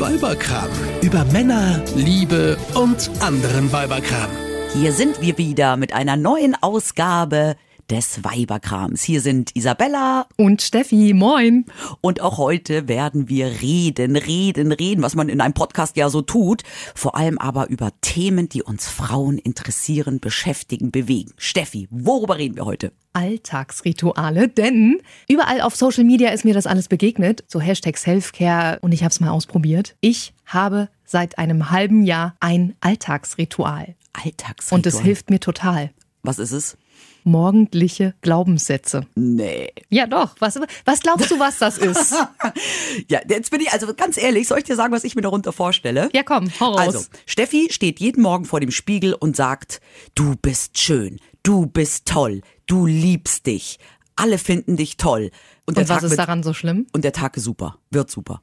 Weiberkram. Über Männer, Liebe und anderen Weiberkram. Hier sind wir wieder mit einer neuen Ausgabe des Weiberkrams. Hier sind Isabella und Steffi. Moin. Und auch heute werden wir reden, reden, reden, was man in einem Podcast ja so tut. Vor allem aber über Themen, die uns Frauen interessieren, beschäftigen, bewegen. Steffi, worüber reden wir heute? Alltagsrituale, denn überall auf Social Media ist mir das alles begegnet, so Hashtag Selfcare und ich habe es mal ausprobiert. Ich habe seit einem halben Jahr ein Alltagsritual. Alltagsritual. Und es hilft mir total. Was ist es? Morgendliche Glaubenssätze. Nee. Ja, doch. Was, was glaubst du, was das ist? ja, jetzt bin ich, also ganz ehrlich, soll ich dir sagen, was ich mir darunter vorstelle? Ja, komm, hau raus. Also, Steffi steht jeden Morgen vor dem Spiegel und sagt, du bist schön, du bist toll, du liebst dich, alle finden dich toll. Und, und was Tag ist daran so schlimm? Und der Tag ist super, wird super.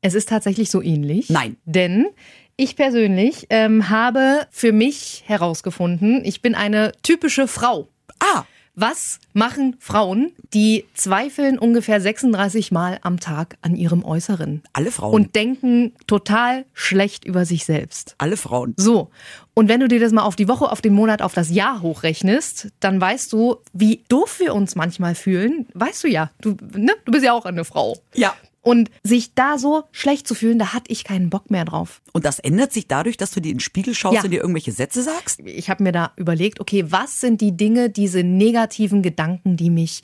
Es ist tatsächlich so ähnlich. Nein. Denn ich persönlich ähm, habe für mich herausgefunden, ich bin eine typische Frau. Ah. Was machen Frauen, die zweifeln ungefähr 36 Mal am Tag an ihrem Äußeren? Alle Frauen. Und denken total schlecht über sich selbst. Alle Frauen. So. Und wenn du dir das mal auf die Woche, auf den Monat, auf das Jahr hochrechnest, dann weißt du, wie doof wir uns manchmal fühlen. Weißt du ja. Du, ne? du bist ja auch eine Frau. Ja. Und sich da so schlecht zu fühlen, da hatte ich keinen Bock mehr drauf. Und das ändert sich dadurch, dass du dir in den Spiegel schaust ja. und dir irgendwelche Sätze sagst? Ich habe mir da überlegt, okay, was sind die Dinge, diese negativen Gedanken, die mich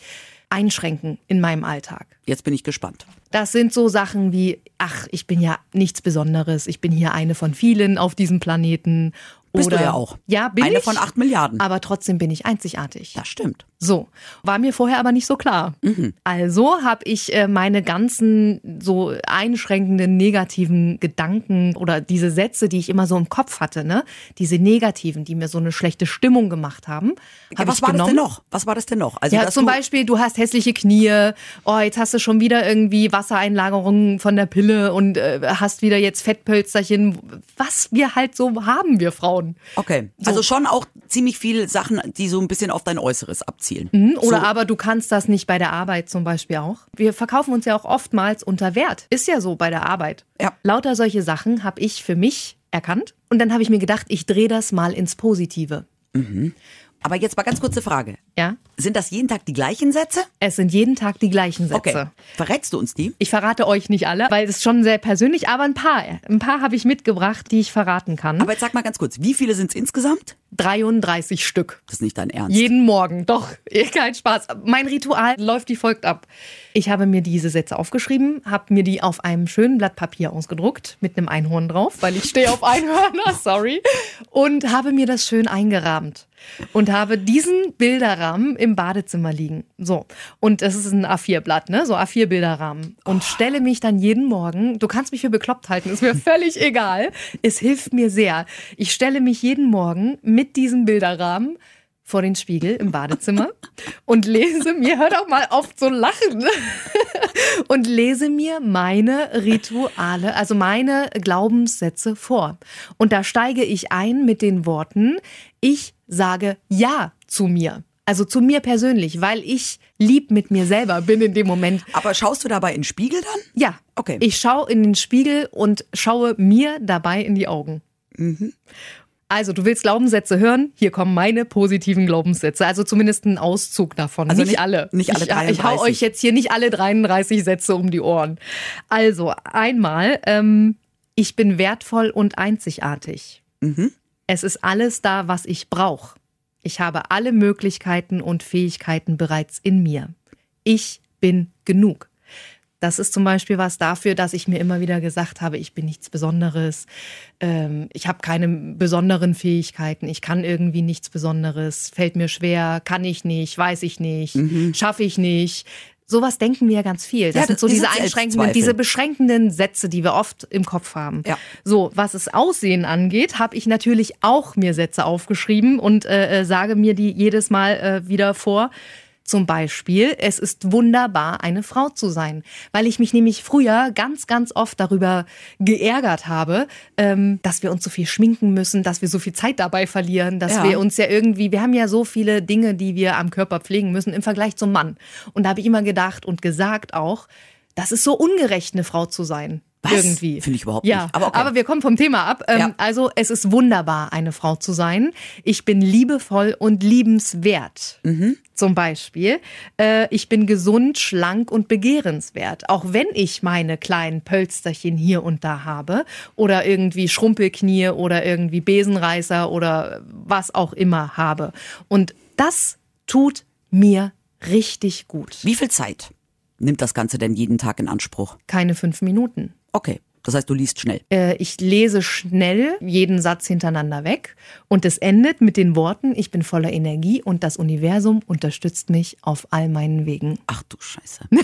einschränken in meinem Alltag? Jetzt bin ich gespannt. Das sind so Sachen wie, ach, ich bin ja nichts Besonderes, ich bin hier eine von vielen auf diesem Planeten bist Oder, du ja auch. Ja, bin Eine ich. von acht Milliarden. Aber trotzdem bin ich einzigartig. Das stimmt. So, war mir vorher aber nicht so klar. Mhm. Also habe ich äh, meine ganzen so einschränkenden negativen Gedanken oder diese Sätze, die ich immer so im Kopf hatte, ne, diese negativen, die mir so eine schlechte Stimmung gemacht haben, ja, was war genommen. das denn noch? Was war das denn noch? Also ja, zum Beispiel, du hast hässliche Knie. Oh, jetzt hast du schon wieder irgendwie Wassereinlagerungen von der Pille und äh, hast wieder jetzt Fettpölsterchen. Was wir halt so haben, wir Frauen. Okay, so. also schon auch ziemlich viele Sachen, die so ein bisschen auf dein Äußeres abzielen. Mhm, oder so. aber du kannst das nicht bei der Arbeit zum Beispiel auch. Wir verkaufen uns ja auch oftmals unter Wert. Ist ja so bei der Arbeit. Ja. Lauter solche Sachen habe ich für mich erkannt. Und dann habe ich mir gedacht, ich drehe das mal ins Positive. Mhm. Aber jetzt mal ganz kurze Frage. Ja? Sind das jeden Tag die gleichen Sätze? Es sind jeden Tag die gleichen Sätze. Okay. Verrätst du uns die? Ich verrate euch nicht alle, weil es schon sehr persönlich, aber ein paar. Ein paar habe ich mitgebracht, die ich verraten kann. Aber jetzt sag mal ganz kurz, wie viele sind es insgesamt? 33 Stück. Das ist nicht dein Ernst. Jeden Morgen, doch. Kein Spaß. Mein Ritual läuft wie folgt ab. Ich habe mir diese Sätze aufgeschrieben, habe mir die auf einem schönen Blatt Papier ausgedruckt mit einem Einhorn drauf, weil ich stehe auf Einhörner, sorry. Und habe mir das schön eingerahmt und habe diesen Bilderrahmen im Badezimmer liegen. So. Und das ist ein A4-Blatt, ne? So A4-Bilderrahmen. Und oh. stelle mich dann jeden Morgen, du kannst mich für bekloppt halten, ist mir völlig egal. Es hilft mir sehr. Ich stelle mich jeden Morgen mit diesem Bilderrahmen vor den Spiegel im Badezimmer und lese mir, hör doch mal auf zu lachen, und lese mir meine Rituale, also meine Glaubenssätze vor. Und da steige ich ein mit den Worten, ich sage Ja zu mir. Also zu mir persönlich, weil ich lieb mit mir selber bin in dem Moment. Aber schaust du dabei in den Spiegel dann? Ja. Okay. Ich schaue in den Spiegel und schaue mir dabei in die Augen. Mhm. Also, du willst Glaubenssätze hören? Hier kommen meine positiven Glaubenssätze. Also zumindest ein Auszug davon. Also nicht, nicht alle. Nicht alle 33. Ich, ich hau euch jetzt hier nicht alle 33 Sätze um die Ohren. Also, einmal, ähm, ich bin wertvoll und einzigartig. Mhm. Es ist alles da, was ich brauche. Ich habe alle Möglichkeiten und Fähigkeiten bereits in mir. Ich bin genug. Das ist zum Beispiel was dafür, dass ich mir immer wieder gesagt habe, ich bin nichts Besonderes, ähm, ich habe keine besonderen Fähigkeiten, ich kann irgendwie nichts Besonderes, fällt mir schwer, kann ich nicht, weiß ich nicht, mhm. schaffe ich nicht. Sowas denken wir ja ganz viel. Das ja, sind so diese einschränkenden, diese beschränkenden Sätze, die wir oft im Kopf haben. Ja. So, was es Aussehen angeht, habe ich natürlich auch mir Sätze aufgeschrieben und äh, äh sage mir die jedes Mal äh, wieder vor. Zum Beispiel, es ist wunderbar, eine Frau zu sein, weil ich mich nämlich früher ganz, ganz oft darüber geärgert habe, ähm, dass wir uns so viel schminken müssen, dass wir so viel Zeit dabei verlieren, dass ja. wir uns ja irgendwie, wir haben ja so viele Dinge, die wir am Körper pflegen müssen im Vergleich zum Mann. Und da habe ich immer gedacht und gesagt auch, das ist so ungerecht, eine Frau zu sein. Was? Irgendwie. Finde ich überhaupt ja, nicht. Aber, okay. aber wir kommen vom Thema ab. Ähm, Ja. Also es ist wunderbar, eine Frau zu sein. Ich bin liebevoll und liebenswert. Mhm. Zum Beispiel. Äh, ich bin gesund, schlank und begehrenswert. Auch wenn ich meine kleinen Pölsterchen hier und da habe oder irgendwie Schrumpelknie oder irgendwie Besenreißer oder was auch immer habe. Und das tut mir richtig gut. Wie viel Zeit nimmt das Ganze denn jeden Tag in Anspruch? Keine fünf Minuten. Okay, das heißt, du liest schnell. Äh, ich lese schnell jeden Satz hintereinander weg und es endet mit den Worten, ich bin voller Energie und das Universum unterstützt mich auf all meinen Wegen. Ach du Scheiße.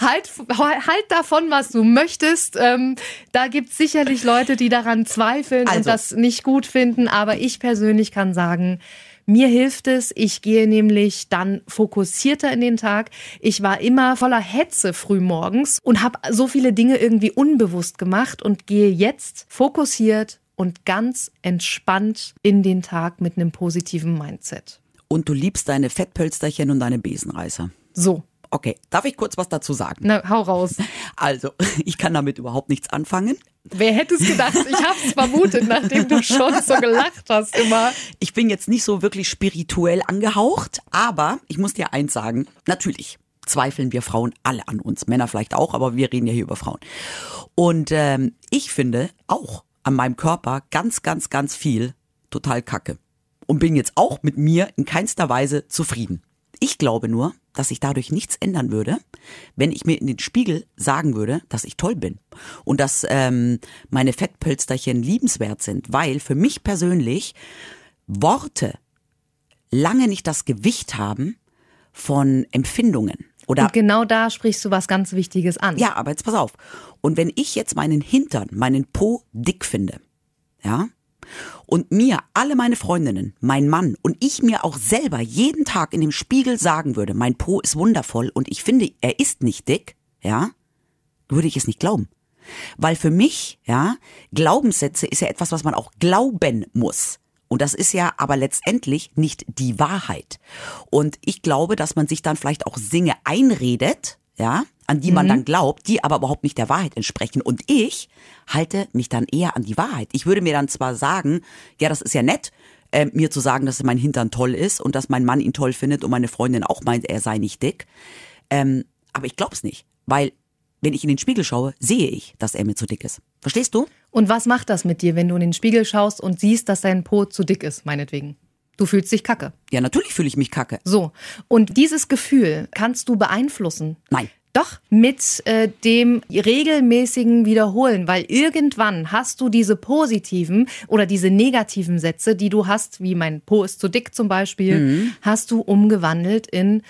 Halt, halt davon, was du möchtest. Ähm, da gibt es sicherlich Leute, die daran zweifeln und Also. das nicht gut finden, aber ich persönlich kann sagen, mir hilft es. Ich gehe nämlich dann fokussierter in den Tag. Ich war immer voller Hetze früh morgens und habe so viele Dinge irgendwie unbewusst gemacht und gehe jetzt fokussiert und ganz entspannt in den Tag mit einem positiven Mindset. Und du liebst deine Fettpölsterchen und deine Besenreißer. So, Okay, darf ich kurz was dazu sagen? na, hau raus. Also, ich kann damit überhaupt nichts anfangen. Wer hätte es gedacht? Ich habe es vermutet, nachdem du schon so gelacht hast immer. Ich bin jetzt nicht so wirklich spirituell angehaucht, aber ich muss dir eins sagen, natürlich zweifeln wir Frauen alle an uns, Männer vielleicht auch, aber wir reden ja hier über Frauen. Und ähm, ich finde auch an meinem Körper ganz, ganz, ganz viel total kacke. Und bin jetzt auch mit mir in keinster Weise zufrieden. Ich glaube nur, dass sich dadurch nichts ändern würde, wenn ich mir in den Spiegel sagen würde, dass ich toll bin und dass ähm, meine Fettpölsterchen liebenswert sind, weil für mich persönlich Worte lange nicht das Gewicht haben von Empfindungen. Oder Und genau da sprichst du was ganz Wichtiges an. ja, aber jetzt pass auf. Und wenn ich jetzt meinen Hintern, meinen Po dick finde, ja, und mir alle meine Freundinnen, mein Mann und ich mir auch selber jeden Tag in dem Spiegel sagen würde, mein Po ist wundervoll und ich finde, er ist nicht dick, ja, würde ich es nicht glauben. Weil für mich, ja, Glaubenssätze ist ja etwas, was man auch glauben muss. Und das ist ja aber letztendlich nicht die Wahrheit. Und ich glaube, dass man sich dann vielleicht auch Dinge einredet, ja, an die man dann glaubt, die aber überhaupt nicht der Wahrheit entsprechen. Und ich halte mich dann eher an die Wahrheit. Ich würde mir dann zwar sagen, ja, das ist ja nett, äh, mir zu sagen, dass mein Hintern toll ist und dass mein Mann ihn toll findet und meine Freundin auch meint, er sei nicht dick. Ähm, aber ich glaub's nicht, weil wenn ich in den Spiegel schaue, sehe ich, dass er mir zu dick ist. Verstehst du? Und was macht das mit dir, wenn du in den Spiegel schaust und siehst, dass dein Po zu dick ist, meinetwegen? Du fühlst dich kacke. Ja, natürlich fühle ich mich kacke. So. Und dieses Gefühl kannst du beeinflussen. Nein. Doch, mit äh, dem regelmäßigen Wiederholen, weil irgendwann hast du diese positiven oder diese negativen Sätze, die du hast, wie mein Po ist zu dick zum Beispiel, hast du umgewandelt in,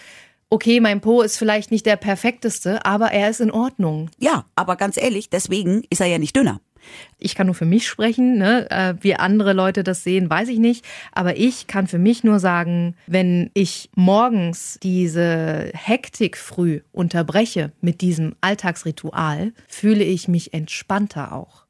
okay, mein Po ist vielleicht nicht der perfekteste, aber er ist in Ordnung. Ja, aber ganz ehrlich, deswegen ist er ja nicht dünner. Ich kann nur für mich sprechen, ne? äh, wie andere Leute das sehen, weiß ich nicht. Aber ich kann für mich nur sagen, wenn ich morgens diese Hektik früh unterbreche mit diesem Alltagsritual, fühle ich mich entspannter auch.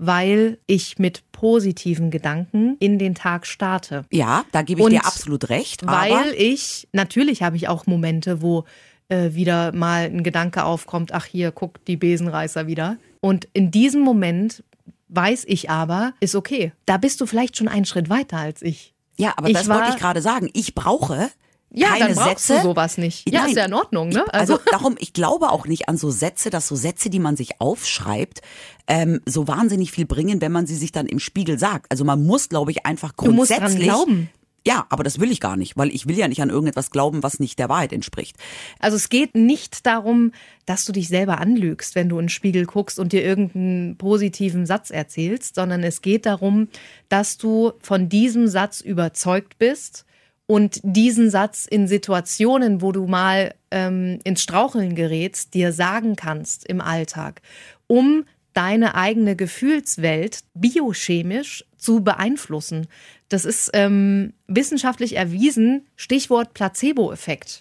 Weil ich mit positiven Gedanken in den Tag starte. Ja, da gebe ich Und dir absolut recht. Weil ich, natürlich habe ich auch Momente, wo äh, wieder mal ein Gedanke aufkommt, ach hier, guck die Besenreißer wieder. Und in diesem Moment weiß ich aber, ist okay. Da bist du vielleicht schon einen Schritt weiter als ich. ja, aber ich das wollte ich gerade sagen. Ich brauche Ja, keine dann brauchst Sätze. du sowas nicht. Ja, Nein. ist ja in Ordnung, ne? Also, darum, ich glaube auch nicht an so Sätze, dass so Sätze, die man sich aufschreibt, ähm, so wahnsinnig viel bringen, wenn man sie sich dann im Spiegel sagt. Also man muss, glaube ich, einfach Du musst grundsätzlich. dran glauben. Ja, aber das will ich gar nicht, weil ich will ja nicht an irgendetwas glauben, was nicht der Wahrheit entspricht. Also es geht nicht darum, dass du dich selber anlügst, wenn du in den Spiegel guckst und dir irgendeinen positiven Satz erzählst, sondern es geht darum, dass du von diesem Satz überzeugt bist und diesen Satz in Situationen, wo du mal ähm, ins Straucheln gerätst, dir sagen kannst im Alltag, um deine eigene Gefühlswelt biochemisch zu beeinflussen. Das ist ähm, wissenschaftlich erwiesen, Stichwort Placebo-Effekt.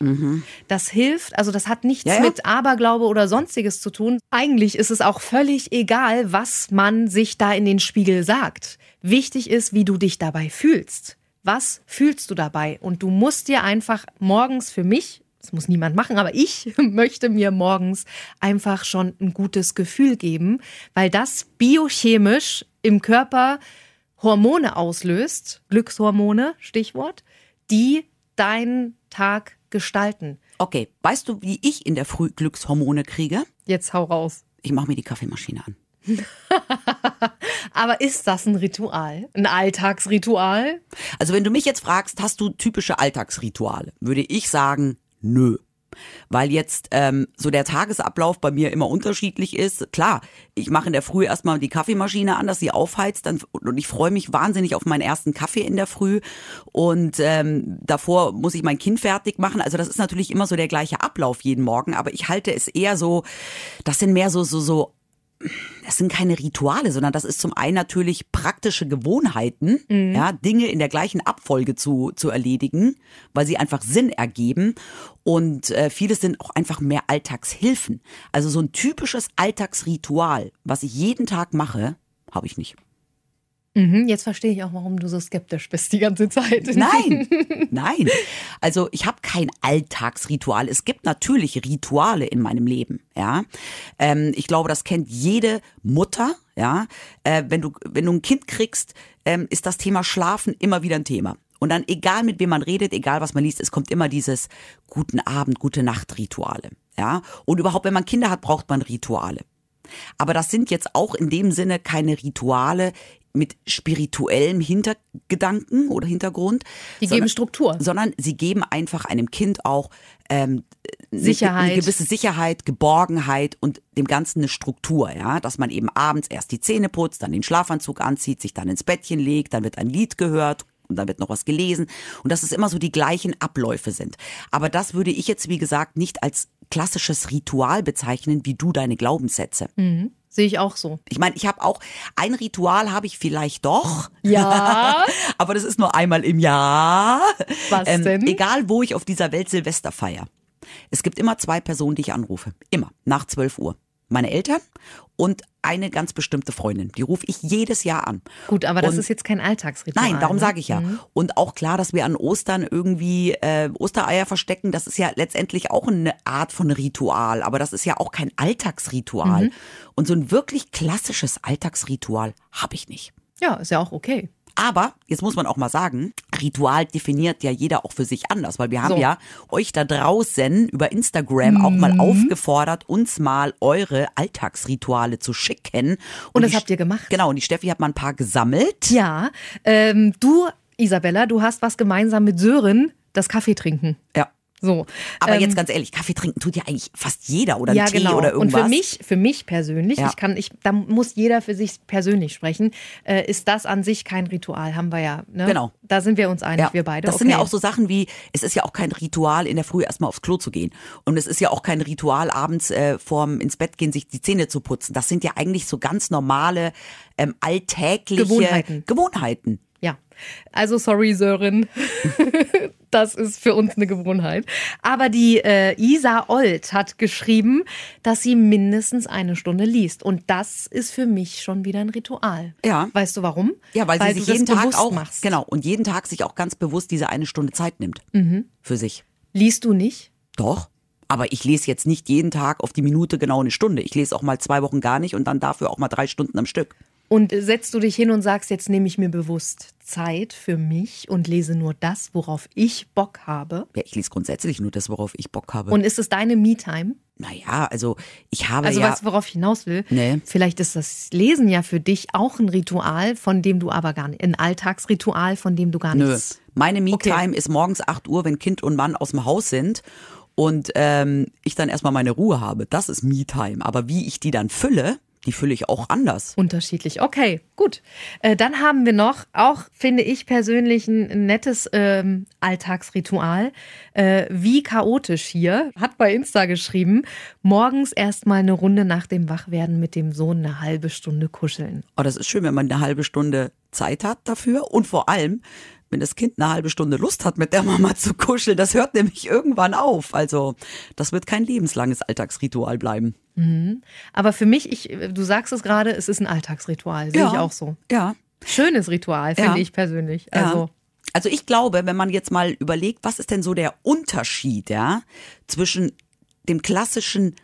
Das hilft, also das hat nichts Ja, ja. mit Aberglaube oder sonstiges zu tun. Eigentlich ist es auch völlig egal, was man sich da in den Spiegel sagt. Wichtig ist, wie du dich dabei fühlst. Was fühlst du dabei? Und du musst dir einfach morgens für mich das muss niemand machen, aber ich möchte mir morgens einfach schon ein gutes Gefühl geben, weil das biochemisch im Körper Hormone auslöst, Glückshormone, Stichwort, die deinen Tag gestalten. Okay, weißt du, wie ich in der Früh Glückshormone kriege? Jetzt hau raus. Ich mache mir die Kaffeemaschine an. Aber ist das ein Ritual? Ein Alltagsritual? Also wenn du mich jetzt fragst, hast du typische Alltagsrituale, würde ich sagen, nö. Weil jetzt ähm, so der Tagesablauf bei mir immer unterschiedlich ist. Klar, ich mache in der Früh erstmal die Kaffeemaschine an, dass sie aufheizt dann, und ich freue mich wahnsinnig auf meinen ersten Kaffee in der Früh. Und ähm, davor muss ich mein Kind fertig machen. Also das ist natürlich immer so der gleiche Ablauf jeden Morgen, aber ich halte es eher so, das sind mehr so, so, so das sind keine Rituale, sondern das ist zum einen natürlich praktische Gewohnheiten, mhm. ja, Dinge in der gleichen Abfolge zu, zu erledigen, weil sie einfach Sinn ergeben. Und äh, vieles sind auch einfach mehr Alltagshilfen. Also so ein typisches Alltagsritual, was ich jeden Tag mache, habe ich nicht. Mhm, jetzt verstehe ich auch, warum du so skeptisch bist die ganze Zeit. Nein, nein. Also ich habe kein Alltagsritual. Es gibt natürlich Rituale in meinem Leben. Ja, ähm, ich glaube, das kennt jede Mutter. Ja, äh, wenn du wenn du ein Kind kriegst, ähm, ist das Thema Schlafen immer wieder ein Thema. Und dann egal mit wem man redet, egal was man liest, es kommt immer dieses guten Abend, gute Nacht Rituale. Ja, und überhaupt, wenn man Kinder hat, braucht man Rituale. Aber das sind jetzt auch in dem Sinne keine Rituale mit spirituellem Hintergedanken oder Hintergrund. Die sondern, geben Struktur. Sondern sie geben einfach einem Kind auch ähm, Sicherheit. Eine, eine gewisse Sicherheit, Geborgenheit und dem Ganzen eine Struktur, ja, dass man eben abends erst die Zähne putzt, dann den Schlafanzug anzieht, sich dann ins Bettchen legt, dann wird ein Lied gehört und dann wird noch was gelesen und dass es immer so die gleichen Abläufe sind. Aber das würde ich jetzt, wie gesagt, nicht als klassisches Ritual bezeichnen, wie du deine Glaubenssätze. Mhm. Sehe ich auch so. Ich meine, ich habe auch ein Ritual habe ich vielleicht doch. Ja. aber das ist nur einmal im Jahr. Was ähm, denn? Egal, wo ich auf dieser Welt Silvester feier. Es gibt immer zwei Personen, die ich anrufe. Immer. Nach 12 Uhr meine Eltern und eine ganz bestimmte Freundin. Die rufe ich jedes Jahr an. Gut, aber das und ist jetzt kein Alltagsritual. Nein, darum ne? sage ich ja. Mhm. Und auch klar, dass wir an Ostern irgendwie äh, Ostereier verstecken, das ist ja letztendlich auch eine Art von Ritual, aber das ist ja auch kein Alltagsritual. Mhm. Und so ein wirklich klassisches Alltagsritual habe ich nicht. Ja, ist ja auch okay. Aber jetzt muss man auch mal sagen, Ritual definiert ja jeder auch für sich anders, weil wir haben so. ja euch da draußen über Instagram mhm. auch mal mhm. aufgefordert, uns mal eure Alltagsrituale zu schicken. Und, und das habt ihr gemacht. Genau, und die Steffi hat mal ein paar gesammelt. Ja, ähm, du, Isabella, du hast was gemeinsam mit Sören, das Kaffee trinken. Ja. So. Aber ähm, jetzt ganz ehrlich, Kaffee trinken tut ja eigentlich fast jeder oder ja, Tee genau. oder irgendwas. Und für mich, für mich persönlich, Ja. ich kann, ich, da muss jeder für sich persönlich sprechen, äh, ist das an sich kein Ritual, haben wir ja. Ne? Genau. Da sind wir uns einig, Ja, wir beide. Das okay. sind ja auch so Sachen wie, es ist ja auch kein Ritual, in der Früh erstmal aufs Klo zu gehen. Und es ist ja auch kein Ritual, abends äh, vorm ins Bett gehen, sich die Zähne zu putzen. Das sind ja eigentlich so ganz normale, ähm, alltägliche Gewohnheiten. Gewohnheiten. Also sorry, Sören. das ist für uns eine Gewohnheit. Aber die äh, Isa Old hat geschrieben, dass sie mindestens eine Stunde liest. Und das ist für mich schon wieder ein Ritual. Ja. Weißt du warum? Ja, weil, weil sie sich jeden das Tag auch, machst. genau, und jeden Tag sich auch ganz bewusst diese eine Stunde Zeit nimmt. Mhm. Für sich. Liest du nicht? Doch. Aber ich lese jetzt nicht jeden Tag auf die Minute genau eine Stunde. Ich lese auch mal zwei Wochen gar nicht und dann dafür auch mal drei Stunden am Stück. Und setzt du dich hin und sagst, jetzt nehme ich mir bewusst Zeit für mich und lese nur das, worauf ich Bock habe? Ja, ich lese grundsätzlich nur das, worauf ich Bock habe. Und ist es deine Me-Time? naja, also ich habe Also ja. weißt du, worauf ich hinaus will? Nee. Vielleicht ist das Lesen ja für dich auch ein Ritual, von dem du aber gar nicht, ein Alltagsritual, von dem du gar Nö. nichts. Meine Me-Time ist morgens 8 Uhr, wenn Kind und Mann aus dem Haus sind und ähm, ich dann erstmal meine Ruhe habe. Das ist Me-Time. Aber wie ich die dann fülle, die fülle ich auch anders. Unterschiedlich. Okay, gut. Äh, dann haben wir noch, auch finde ich persönlich ein nettes ähm, Alltagsritual. Äh, wie chaotisch hier. Hat bei Insta geschrieben, morgens erstmal eine Runde nach dem Wachwerden mit dem Sohn eine halbe Stunde kuscheln. Oh, das ist schön, wenn man eine halbe Stunde Zeit hat dafür und vor allem, wenn das Kind eine halbe Stunde Lust hat, mit der Mama zu kuscheln. Das hört nämlich irgendwann auf. Also, das wird kein lebenslanges Alltagsritual bleiben. Aber für mich, ich, du sagst es gerade, es ist ein Alltagsritual. Sehe Ja. ich auch so. Ja. Schönes Ritual, finde Ja. ich persönlich. Ja. Also, Also ich glaube, wenn man jetzt mal überlegt, was ist denn so der Unterschied, ja, zwischen dem klassischen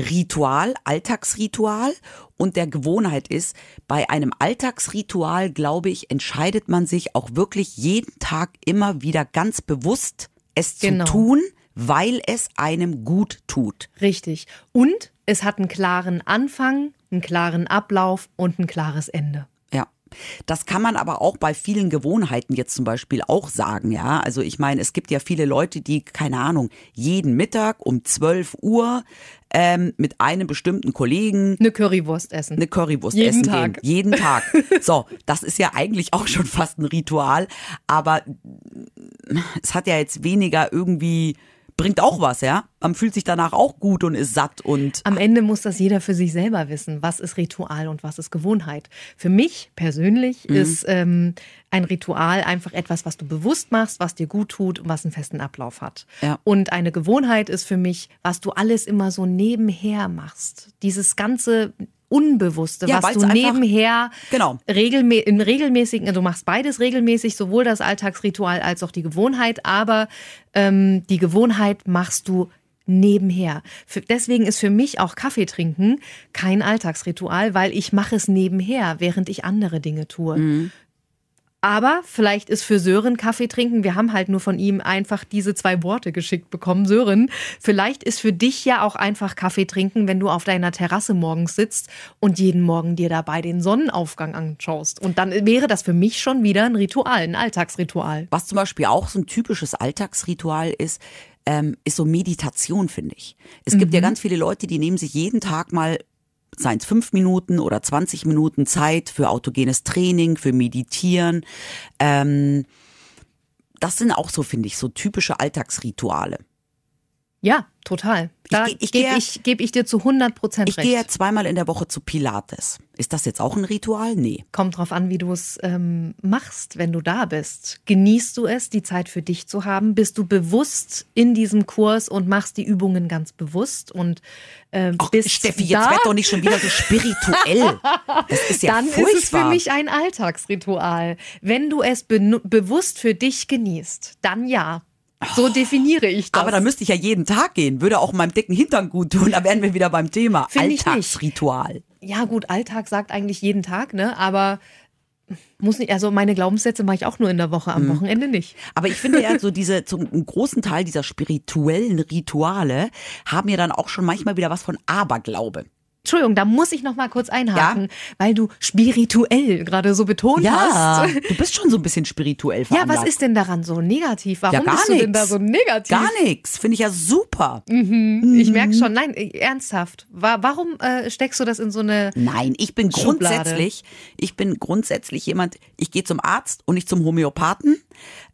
Ritual, Alltagsritual und der Gewohnheit ist, bei einem Alltagsritual, glaube ich, entscheidet man sich auch wirklich jeden Tag immer wieder ganz bewusst, es Genau. zu tun, weil es einem gut tut. Richtig. Und es hat einen klaren Anfang, einen klaren Ablauf und ein klares Ende. Das kann man aber auch bei vielen Gewohnheiten jetzt zum Beispiel auch sagen, ja. Also ich meine, es gibt ja viele Leute, die, keine Ahnung, jeden Mittag um 12 Uhr ähm, mit einem bestimmten Kollegen Eine Currywurst essen. eine Currywurst Jeden essen Tag. gehen. Jeden Tag. So, das ist ja eigentlich auch schon fast ein Ritual, aber es hat ja jetzt weniger irgendwie, bringt auch was, ja. Man fühlt sich danach auch gut und ist satt und Am Ende muss das jeder für sich selber wissen, was ist Ritual und was ist Gewohnheit. Für mich persönlich Mhm. ist ähm, ein Ritual einfach etwas, was du bewusst machst, was dir gut tut und was einen festen Ablauf hat. Ja. Und eine Gewohnheit ist für mich, was du alles immer so nebenher machst. Dieses ganze Unbewusste, Ja, was du nebenher Genau. regelmä im regelmäßigen, also du machst beides regelmäßig, sowohl das Alltagsritual als auch die Gewohnheit, aber ähm, die Gewohnheit machst du nebenher. Für, deswegen ist für mich auch Kaffee trinken kein Alltagsritual, weil ich mache es nebenher, während ich andere Dinge tue. Aber vielleicht ist für Sören Kaffee trinken, wir haben halt nur von ihm einfach diese zwei Worte geschickt bekommen, Sören. Vielleicht ist für dich ja auch einfach Kaffee trinken, wenn du auf deiner Terrasse morgens sitzt und jeden Morgen dir dabei den Sonnenaufgang anschaust. Und dann wäre das für mich schon wieder ein Ritual, ein Alltagsritual. Was zum Beispiel auch so ein typisches Alltagsritual ist, ähm, ist so Meditation, finde ich. Es gibt ja ganz viele Leute, die nehmen sich jeden Tag mal seien es fünf Minuten oder 20 Minuten Zeit für autogenes Training, für Meditieren. Ähm, das sind auch so, finde ich, so typische Alltagsrituale. Ja, total. Da geh- ich gebe gehe- ich, geb ich dir zu 100 Prozent Ich recht. gehe ja zweimal in der Woche zu Pilates. Ist das jetzt auch ein Ritual? Nee. Kommt drauf an, wie du es ähm, machst, wenn du da bist. Genießt du es, die Zeit für dich zu haben? Bist du bewusst in diesem Kurs und machst die Übungen ganz bewusst und ähm, Ach, bist Steffi, da? jetzt werd doch nicht schon wieder so spirituell. Das ist ja dann furchtbar. ist es für mich ein Alltagsritual. Wenn du es bewusst für dich genießt, dann ja. So definiere ich das. Aber da müsste ich ja jeden Tag gehen. Würde auch meinem dicken Hintern gut tun. Da wären wir wieder beim Thema. Nicht. Alltagsritual. ja gut, Alltag sagt eigentlich jeden Tag, ne? Aber muss nicht. Also meine Glaubenssätze mache ich auch nur in der Woche, am Mhm. Wochenende nicht. Aber ich finde ja, so diese, zum großen Teil dieser spirituellen Rituale haben ja dann auch schon manchmal wieder was von Aberglaube. Entschuldigung, da muss ich noch mal kurz einhaken, weil du spirituell gerade so betont Ja, hast. du bist schon so ein bisschen spirituell Ja, veranlagt. was ist denn daran so negativ? Warum ja, gar bist du denn nix. da so negativ? Gar nichts. Finde ich ja super. Ich merke schon, nein, äh, ernsthaft. Wa- Warum äh, steckst du das in so eine Nein, ich bin Schublade. grundsätzlich, ich bin grundsätzlich jemand, ich gehe zum Arzt und nicht zum Homöopathen.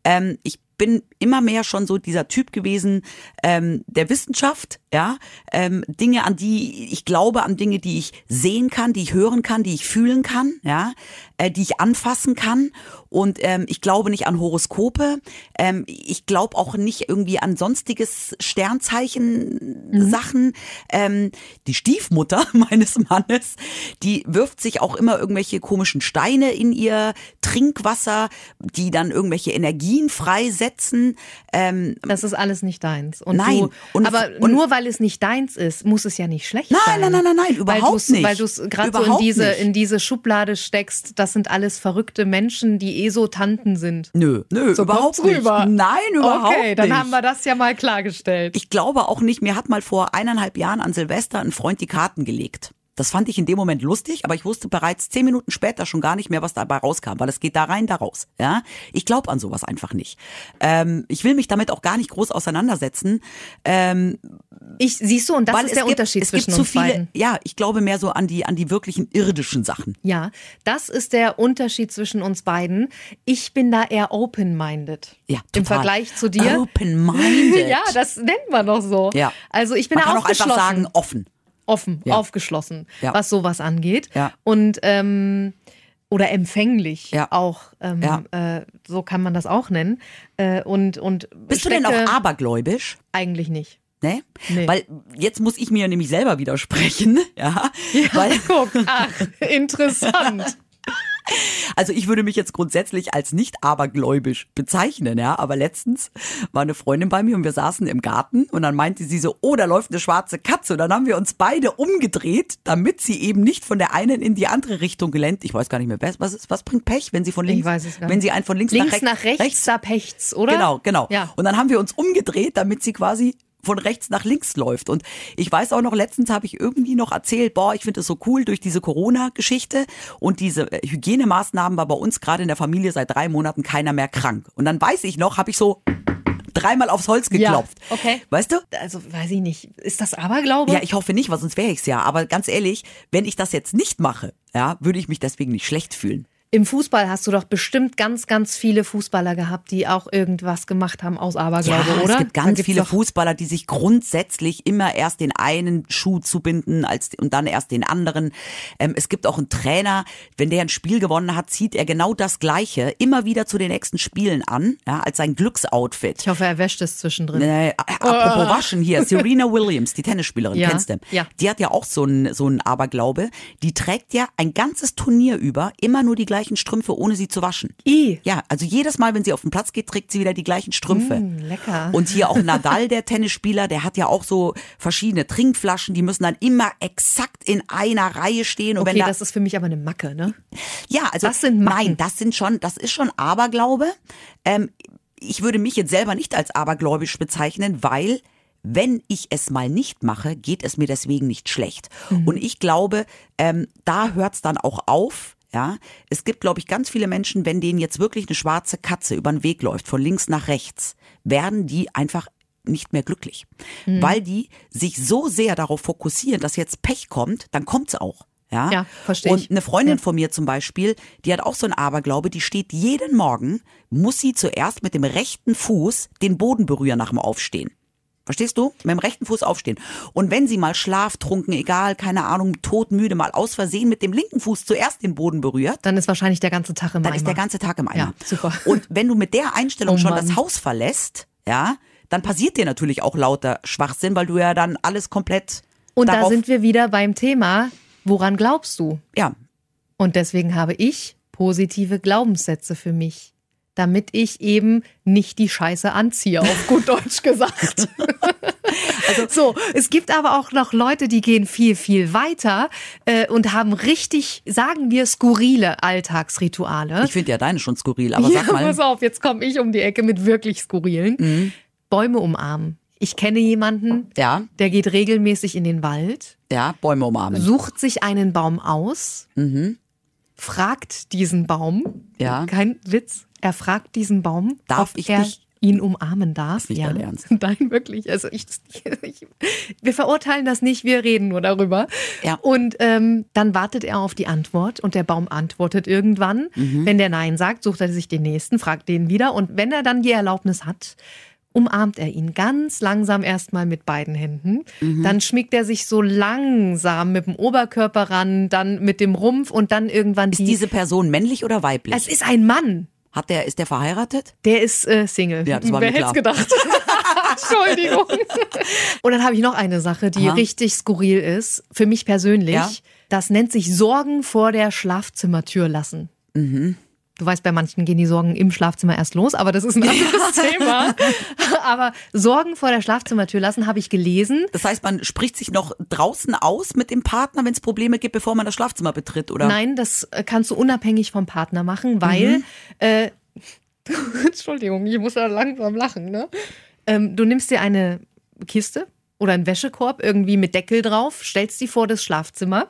Ähm, ich bin immer mehr schon so dieser Typ gewesen ähm, der Wissenschaft, ja, ähm, Dinge an die ich glaube, an Dinge, die ich sehen kann, die ich hören kann, die ich fühlen kann, ja, äh, die ich anfassen kann. Und ähm, ich glaube nicht an Horoskope. Ähm, ich glaube auch nicht irgendwie an sonstiges Sternzeichen-Sachen. Ähm, die Stiefmutter meines Mannes, die wirft sich auch immer irgendwelche komischen Steine in ihr Trinkwasser, die dann irgendwelche Energien freisetzen. Ähm, Das ist alles nicht deins. Und Nein. Du, Und- aber und- nur weil es nicht deins ist, muss es ja nicht schlecht Nein, sein. nein, nein, nein, nein, weil überhaupt nicht. Weil du es gerade so in diese, nicht. in diese Schublade steckst, das sind alles verrückte Menschen, die eh so Tanten sind. nö, nö, So überhaupt nicht. rüber. Nein, überhaupt Okay, dann nicht. haben wir das ja mal klargestellt. Ich glaube auch nicht, mir hat mal vor eineinhalb Jahren an Silvester ein Freund die Karten gelegt. Das fand ich in dem Moment lustig, aber ich wusste bereits zehn Minuten später schon gar nicht mehr, was dabei rauskam, weil es geht da rein, da raus. Ja, ich glaube an sowas einfach nicht. Ähm, ich will mich damit auch gar nicht groß auseinandersetzen, ähm, Ich, siehst du, und das ist der gibt, Unterschied zwischen uns viele. beiden. Ja, ich glaube mehr so an die an die wirklichen irdischen Sachen. Ja, das ist der Unterschied zwischen uns beiden. Ich bin da eher open-minded. Ja, Im total. Vergleich zu dir. Open-minded. Ja, das nennt man doch so. Ja. Also ich bin Man da kann auch einfach sagen offen. Offen, Ja. aufgeschlossen, Ja. was sowas angeht. Ja. Und ähm, oder empfänglich Ja. auch, ähm, Ja. äh, so kann man das auch nennen. Äh, und und Bist du denn auch abergläubisch? Eigentlich nicht. Ne? Nee. Weil jetzt muss ich mir nämlich selber widersprechen, ja, weil Guck, ach, interessant. Also ich würde mich jetzt grundsätzlich als nicht abergläubisch bezeichnen, ja. Aber letztens war eine Freundin bei mir und wir saßen im Garten und dann meinte sie so, oh, da läuft eine schwarze Katze. Und dann haben wir uns beide umgedreht, damit sie eben nicht von der einen in die andere Richtung gelenkt. Ich weiß gar nicht mehr, was ist, was bringt Pech, wenn sie von links, wenn sie einen von links, Links nach, nach rechts, rechts, da pechts, oder? Genau, genau. Ja. Und dann haben wir uns umgedreht, damit sie quasi von rechts nach links läuft. Und ich weiß auch noch, letztens habe ich irgendwie noch erzählt, boah, ich finde es so cool durch diese Corona-Geschichte und diese äh, Hygienemaßnahmen war bei uns gerade in der Familie seit drei Monaten keiner mehr krank. Und dann weiß ich noch, habe ich so dreimal aufs Holz geklopft. Ja, okay. Weißt du? Also weiß ich nicht. Ist das Aberglaube? Ja, ich hoffe nicht, weil sonst wäre ich's ja. Aber ganz ehrlich, wenn ich das jetzt nicht mache, ja, würde ich mich deswegen nicht schlecht fühlen. Im Fußball hast du doch bestimmt ganz, ganz viele Fußballer gehabt, die auch irgendwas gemacht haben aus Aberglaube, ja, oder? es gibt ganz viele Fußballer, die sich grundsätzlich immer erst den einen Schuh zubinden als, und dann erst den anderen. Ähm, es gibt auch einen Trainer, wenn der ein Spiel gewonnen hat, zieht er genau das Gleiche immer wieder zu den nächsten Spielen an, ja, als sein Glücksoutfit. Ich hoffe, er wäscht es zwischendrin. Äh, apropos waschen hier, Serena Williams, die Tennisspielerin, Ja, kennst du? ja. Die hat ja auch so einen so einen Aberglaube. Die trägt ja ein ganzes Turnier über immer nur die gleichen Strümpfe, ohne sie zu waschen. I. Ja, also jedes Mal, wenn sie auf den Platz geht, trägt sie wieder die gleichen Strümpfe. Mm, lecker. Und hier auch Nadal, der Tennisspieler, der hat ja auch so verschiedene Trinkflaschen, die müssen dann immer exakt in einer Reihe stehen. Und Okay, wenn da, das ist für mich aber eine Macke, ne? ja, also das sind Macken. nein, das sind schon, das ist schon Aberglaube. Ähm, ich würde mich jetzt selber nicht als abergläubisch bezeichnen, weil wenn ich es mal nicht mache, geht es mir deswegen nicht schlecht. Mhm. Und ich glaube, ähm, da hört es dann auch auf. Ja, es gibt, glaube ich, ganz viele Menschen, wenn denen jetzt wirklich eine schwarze Katze über den Weg läuft, von links nach rechts, werden die einfach nicht mehr glücklich. Mhm. Weil die sich so sehr darauf fokussieren, dass jetzt Pech kommt, dann kommt's auch. Ja, Ja, versteh Und eine Freundin Ja. von mir zum Beispiel, die hat auch so einen Aberglaube, die steht jeden Morgen, muss sie zuerst mit dem rechten Fuß den Boden berühren nach dem Aufstehen. Verstehst du? Mit dem rechten Fuß aufstehen. Und wenn sie mal schlaftrunken, egal, keine Ahnung, todmüde, mal aus Versehen mit dem linken Fuß zuerst den Boden berührt, Dann ist wahrscheinlich der ganze Tag im dann Eimer. ist der ganze Tag im Eimer. Ja, super. Und wenn du mit der Einstellung Oh schon das Haus verlässt, ja, dann passiert dir natürlich auch lauter Schwachsinn, weil du ja dann alles komplett Und da sind wir wieder beim Thema, woran glaubst du? ja, Und deswegen habe ich positive Glaubenssätze für mich, damit ich eben nicht die Scheiße anziehe, auf gut Deutsch gesagt. also, so, es gibt aber auch noch Leute, die gehen viel, viel weiter äh, und haben richtig, sagen wir, skurrile Alltagsrituale. ich finde ja deine schon skurril, aber ja, sag mal, Mhm. pass auf, jetzt komme ich um die Ecke mit wirklich skurrilen. Bäume umarmen. Ich kenne jemanden, ja, der geht regelmäßig in den Wald, ja, Bäume umarmen. sucht sich einen Baum aus, fragt diesen Baum, Ja. kein Witz, er fragt diesen Baum, Darf ob ich er ihn umarmen darf. Ist nicht ja. dein Ernst? Nein, wirklich. Also ich, ich, wir verurteilen das nicht, wir reden nur darüber. Ja. Und ähm, dann wartet er auf die Antwort und der Baum antwortet irgendwann. Mhm. Wenn der Nein sagt, sucht er sich den nächsten, fragt den wieder und wenn er dann die Erlaubnis hat, umarmt er ihn ganz langsam erstmal mit beiden Händen. Mhm. Dann schmiegt er sich so langsam mit dem Oberkörper ran, dann mit dem Rumpf und dann irgendwann Ist die. diese Person männlich oder weiblich? es ist ein Mann. Hat der, ist der verheiratet? Der ist äh, Single. Ja, das war Wer mir hätte gedacht? Entschuldigung. Und dann habe ich noch eine Sache, die Aha. richtig skurril ist, für mich persönlich. Ja. Das nennt sich Sorgen vor der Schlafzimmertür lassen. Du weißt, bei manchen gehen die Sorgen im Schlafzimmer erst los, aber das ist ein anderes Thema. Aber Sorgen vor der Schlafzimmertür lassen habe ich gelesen. Das heißt, man spricht sich noch draußen aus mit dem Partner, wenn es Probleme gibt, bevor man das Schlafzimmer betritt, oder? Nein, das äh, kannst du unabhängig vom Partner machen, weil, äh, Entschuldigung, ich muss da langsam lachen, ne? Ähm, du nimmst dir eine Kiste oder einen Wäschekorb irgendwie mit Deckel drauf, stellst die vor das Schlafzimmer.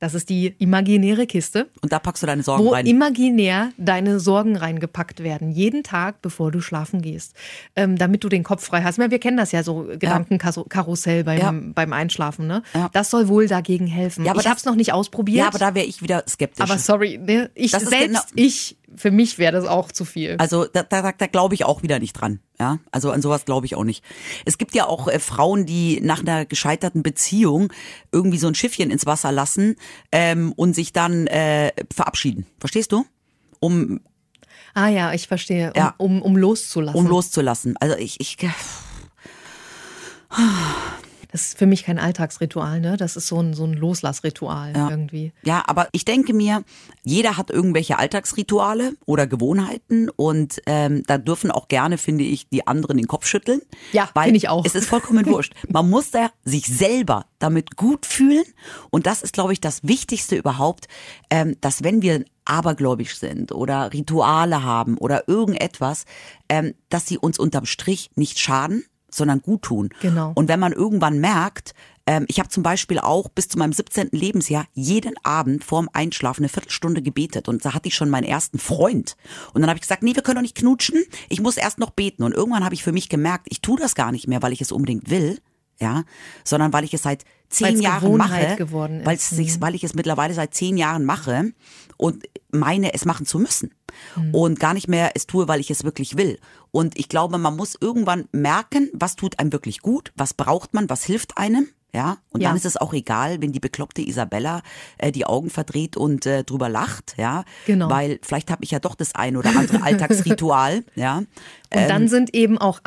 Das ist die imaginäre Kiste, Und da packst du deine Sorgen wo rein. imaginär deine Sorgen reingepackt werden. Jeden Tag, bevor du schlafen gehst. Ähm, damit du den Kopf frei hast. Wir kennen das ja so, Gedankenkarussell beim, Ja. beim Einschlafen. Ne? Ja. Das soll wohl dagegen helfen. Ja, aber ich habe es noch nicht ausprobiert. ja, aber da wäre ich wieder skeptisch. Aber sorry, ne? ich Das selbst, genau- ich, für mich wäre das auch zu viel. Also da, da, da glaube ich auch wieder nicht dran. Ja, also an sowas glaube ich auch nicht. Es gibt ja auch äh, Frauen, die nach einer gescheiterten Beziehung irgendwie so ein Schiffchen ins Wasser lassen ähm, und sich dann äh, verabschieden. Verstehst du? Um ah ja, ich verstehe. Um, Ja. um, um loszulassen. um loszulassen. Also ich ich Das ist für mich kein Alltagsritual, ne? Das ist so ein, so ein Loslassritual Ja. irgendwie. Ja, aber ich denke mir, jeder hat irgendwelche Alltagsrituale oder Gewohnheiten und ähm, da dürfen auch gerne, finde ich, die anderen den Kopf schütteln. Ja, finde ich auch. Es ist vollkommen wurscht. Man muss da sich selber damit gut fühlen und das ist, glaube ich, das Wichtigste überhaupt, ähm, dass wenn wir abergläubisch sind oder Rituale haben oder irgendetwas, ähm, dass sie uns unterm Strich nicht schaden, sondern gut tun. Genau. Und wenn man irgendwann merkt, ähm, ich habe zum Beispiel auch bis zu meinem 17. Lebensjahr jeden Abend vorm Einschlafen eine Viertelstunde gebetet und da hatte ich schon meinen ersten Freund. Und dann habe ich gesagt, nee, wir können doch nicht knutschen, ich muss erst noch beten. Und irgendwann habe ich für mich gemerkt, ich tue das gar nicht mehr, weil ich es unbedingt will, ja, sondern weil ich es seit zehn Weil's Jahren Gewohnheit mache, geworden ist. Mhm. weil es sich, weil ich es mittlerweile seit zehn Jahren mache und meine, es machen zu müssen Mhm. und gar nicht mehr es tue, weil ich es wirklich will. Und ich glaube, man muss irgendwann merken, was tut einem wirklich gut, was braucht man, was hilft einem. Ja, und Ja. dann ist es auch egal, wenn die bekloppte Isabella äh, die Augen verdreht und äh, drüber lacht, ja. Genau. Weil vielleicht habe ich ja doch das ein oder andere Alltagsritual, ja. Und Ähm. dann sind eben auch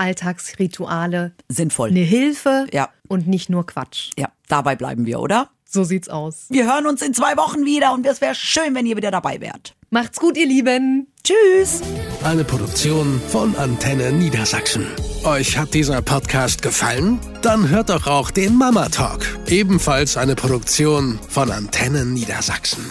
Alltagsrituale Sinnvoll. eine Hilfe Ja. und nicht nur Quatsch. Ja, dabei bleiben wir, oder? So sieht's aus. Wir hören uns in zwei Wochen wieder und es wäre schön, wenn ihr wieder dabei wärt. Macht's gut, ihr Lieben. Tschüss. Eine Produktion von Antenne Niedersachsen. Euch hat dieser Podcast gefallen? Dann hört doch auch den Mama Talk, ebenfalls eine Produktion von Antenne Niedersachsen.